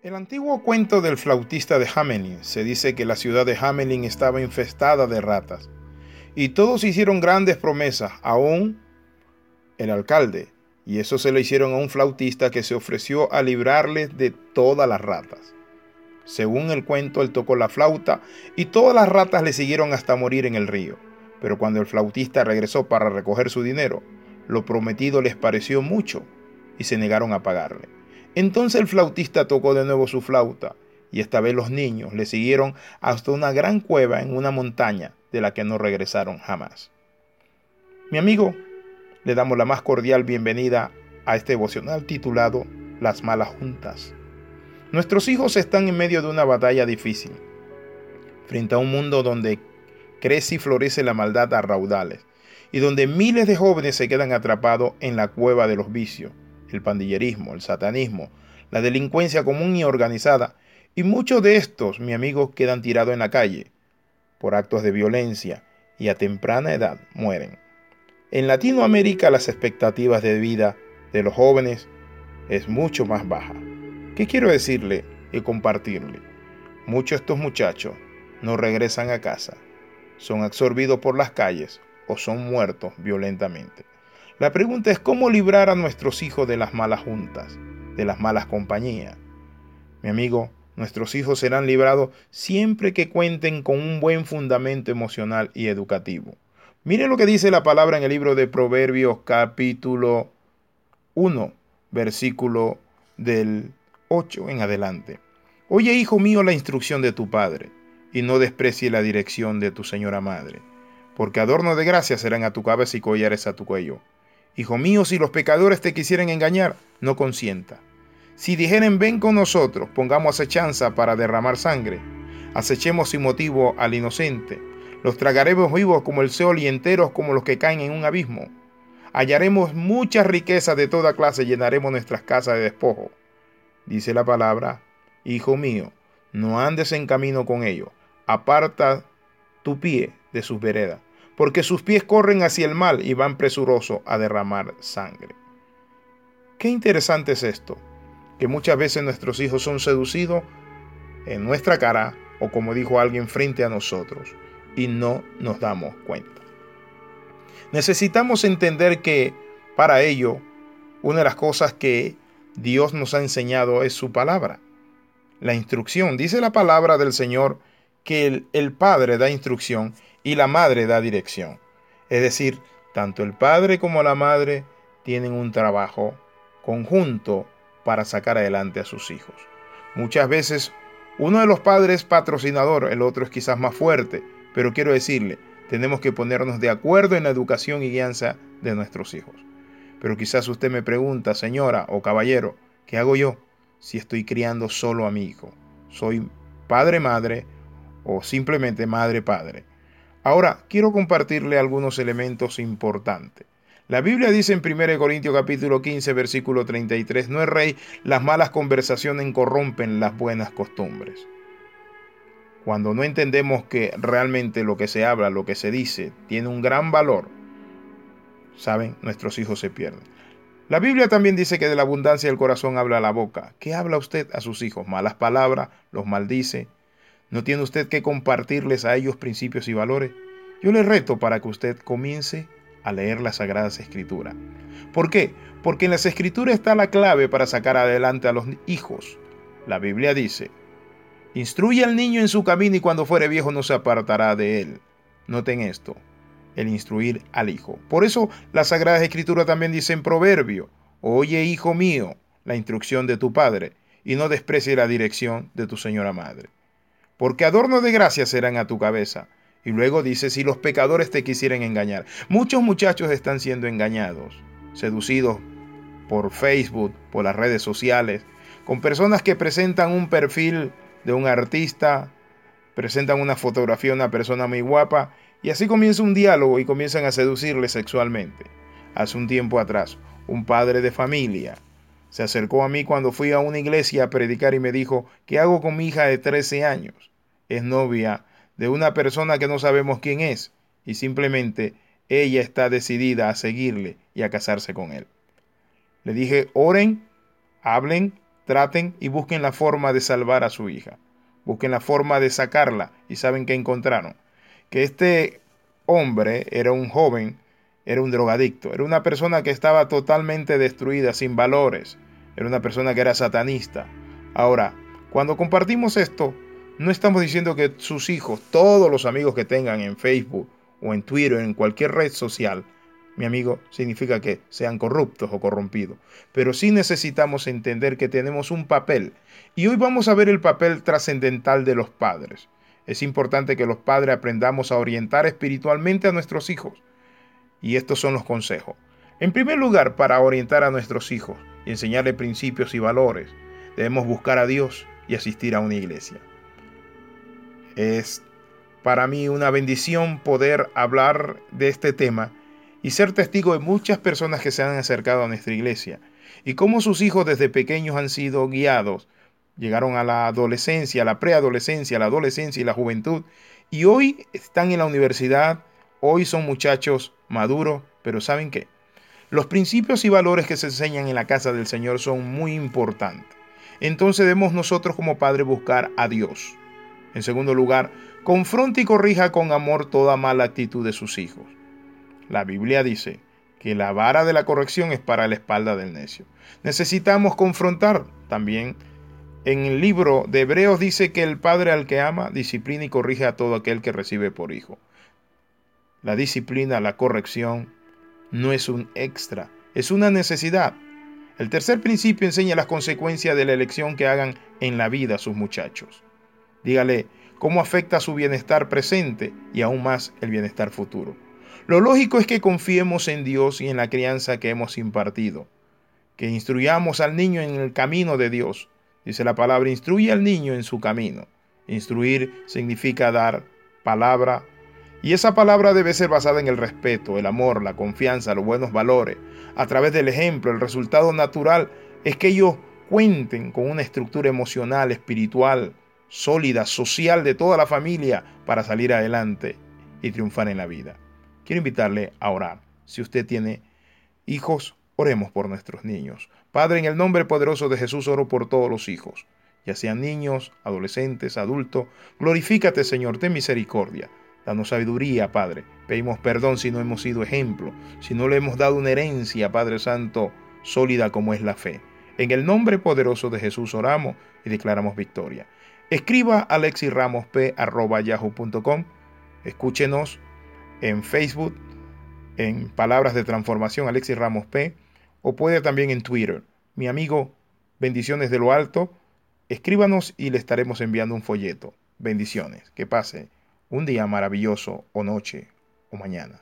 El antiguo cuento del flautista de Hamelin se dice que la ciudad de Hamelin estaba infestada de ratas y todos hicieron grandes promesas, aún el alcalde, y eso se lo hicieron a un flautista que se ofreció a librarles de todas las ratas. Según el cuento, él tocó la flauta y todas las ratas le siguieron hasta morir en el río. Pero cuando el flautista regresó para recoger su dinero, lo prometido les pareció mucho y se negaron a pagarle. Entonces el flautista tocó de nuevo su flauta y esta vez los niños le siguieron hasta una gran cueva en una montaña de la que no regresaron jamás. Mi amigo, le damos la más cordial bienvenida a este devocional titulado Las malas juntas. Nuestros hijos están en medio de una batalla difícil, frente a un mundo donde crece y florece la maldad a raudales, y donde miles de jóvenes se quedan atrapados en la cueva de los vicios, el pandillerismo, el satanismo, la delincuencia común y organizada, y muchos de estos, mi amigo, quedan tirados en la calle por actos de violencia y a temprana edad mueren. En Latinoamérica las expectativas de vida de los jóvenes es mucho más baja. ¿Qué quiero decirle y compartirle? Muchos de estos muchachos no regresan a casa, son absorbidos por las calles o son muertos violentamente. La pregunta es cómo librar a nuestros hijos de las malas juntas, de las malas compañías. Mi amigo, nuestros hijos serán librados siempre que cuenten con un buen fundamento emocional y educativo. Mire lo que dice la palabra en el libro de Proverbios capítulo 1, versículo del 8 en adelante. Oye, hijo mío, la instrucción de tu padre, y no desprecie la dirección de tu señora madre, porque adorno de gracia serán a tu cabeza y collares a tu cuello. Hijo mío, si los pecadores te quisieren engañar, no consienta. Si dijeren ven con nosotros, pongamos acechanza para derramar sangre, acechemos sin motivo al inocente los tragaremos vivos como el sol y enteros como los que caen en un abismo. Hallaremos muchas riquezas de toda clase, llenaremos nuestras casas de despojo. Dice la palabra, Hijo mío, no andes en camino con ellos, aparta tu pie de sus veredas, porque sus pies corren hacia el mal y van presurosos a derramar sangre. Qué interesante es esto, que muchas veces nuestros hijos son seducidos en nuestra cara o como dijo alguien frente a nosotros y no nos damos cuenta. Necesitamos entender que para ello, una de las cosas que Dios nos ha enseñado es su palabra. La instrucción. Dice la palabra del Señor que el, el, Padre da instrucción y la Madre da dirección. Es decir, tanto el Padre como la Madre tienen un trabajo conjunto para sacar adelante a sus hijos. Muchas veces uno de los padres patrocinador, el otro es quizás más fuerte, pero quiero decirle, tenemos que ponernos de acuerdo en la educación y guianza de nuestros hijos. Pero quizás usted me pregunta, señora o caballero, ¿qué hago yo si estoy criando solo a mi hijo? ¿Soy padre-madre o simplemente madre-padre? Ahora, quiero compartirle algunos elementos importantes. La Biblia dice en 1 Corintios capítulo 15, versículo 33, no es rey, las malas conversaciones corrompen las buenas costumbres. Cuando no entendemos que realmente lo que se habla, lo que se dice, tiene un gran valor, saben, nuestros hijos se pierden. La Biblia también dice que de la abundancia del corazón habla la boca. ¿Qué habla usted a sus hijos? Malas palabras, los maldice. ¿No tiene usted que compartirles a ellos principios y valores? Yo le reto para que usted comience a leer las Sagradas Escrituras. ¿Por qué? Porque en las Escrituras está la clave para sacar adelante a los hijos. La Biblia dice, Instruye al niño en su camino y cuando fuere viejo no se apartará de él. Noten esto, el instruir al hijo. Por eso la Sagrada Escritura también dice en Proverbio, oye hijo mío, la instrucción de tu padre, y no desprecie la dirección de tu señora madre. Porque adorno de gracia serán a tu cabeza. Y luego dice, si los pecadores te quisieren engañar. Muchos muchachos están siendo engañados, seducidos por Facebook, por las redes sociales, con personas que presentan un perfil de un artista, presentan una fotografía de una persona muy guapa y así comienza un diálogo y comienzan a seducirle sexualmente. Hace un tiempo atrás, un padre de familia se acercó a mí cuando fui a una iglesia a predicar y me dijo, ¿qué hago con mi hija de 13 años? Es novia de una persona que no sabemos quién es y simplemente ella está decidida a seguirle y a casarse con él. Le dije, oren, hablen traten y busquen la forma de salvar a su hija. Busquen la forma de sacarla y saben que encontraron. Que este hombre era un joven, era un drogadicto, era una persona que estaba totalmente destruida, sin valores, era una persona que era satanista. Ahora, cuando compartimos esto, no estamos diciendo que sus hijos, todos los amigos que tengan en Facebook o en Twitter, en cualquier red social, mi amigo, significa que sean corruptos o corrompidos. Pero sí necesitamos entender que tenemos un papel. Y hoy vamos a ver el papel trascendental de los padres. Es importante que los padres aprendamos a orientar espiritualmente a nuestros hijos. Y estos son los consejos. En primer lugar, para orientar a nuestros hijos y enseñarles principios y valores, debemos buscar a Dios y asistir a una iglesia. Es para mí una bendición poder hablar de este tema y ser testigo de muchas personas que se han acercado a nuestra iglesia y cómo sus hijos desde pequeños han sido guiados, llegaron a la adolescencia, la preadolescencia, la adolescencia y la juventud y hoy están en la universidad, hoy son muchachos maduros, pero ¿saben qué? Los principios y valores que se enseñan en la casa del Señor son muy importantes. Entonces debemos nosotros como padres buscar a Dios. En segundo lugar, confronte y corrija con amor toda mala actitud de sus hijos. La Biblia dice que la vara de la corrección es para la espalda del necio. Necesitamos confrontar también. En el libro de Hebreos dice que el padre al que ama disciplina y corrige a todo aquel que recibe por hijo. La disciplina, la corrección, no es un extra, es una necesidad. El tercer principio enseña las consecuencias de la elección que hagan en la vida sus muchachos. Dígale cómo afecta su bienestar presente y aún más el bienestar futuro. Lo lógico es que confiemos en Dios y en la crianza que hemos impartido, que instruyamos al niño en el camino de Dios. Dice la palabra, instruye al niño en su camino. Instruir significa dar palabra, y esa palabra debe ser basada en el respeto, el amor, la confianza, los buenos valores. A través del ejemplo, el resultado natural es que ellos cuenten con una estructura emocional, espiritual, sólida, social de toda la familia para salir adelante y triunfar en la vida. Quiero invitarle a orar. Si usted tiene hijos, oremos por nuestros niños. Padre, en el nombre poderoso de Jesús oro por todos los hijos, ya sean niños, adolescentes, adultos. Glorifícate, Señor, ten misericordia. Danos sabiduría, Padre. Pedimos perdón si no hemos sido ejemplo, si no le hemos dado una herencia, Padre Santo, sólida como es la fe. En el nombre poderoso de Jesús oramos y declaramos victoria. Escriba a alexirramosp.yahoo.com. Escúchenos en Facebook, en Palabras de Transformación Alexis Ramos P. O puede también en Twitter. Mi amigo, bendiciones de lo alto. Escríbanos y le estaremos enviando un folleto. Bendiciones. Que pase un día maravilloso o noche o mañana.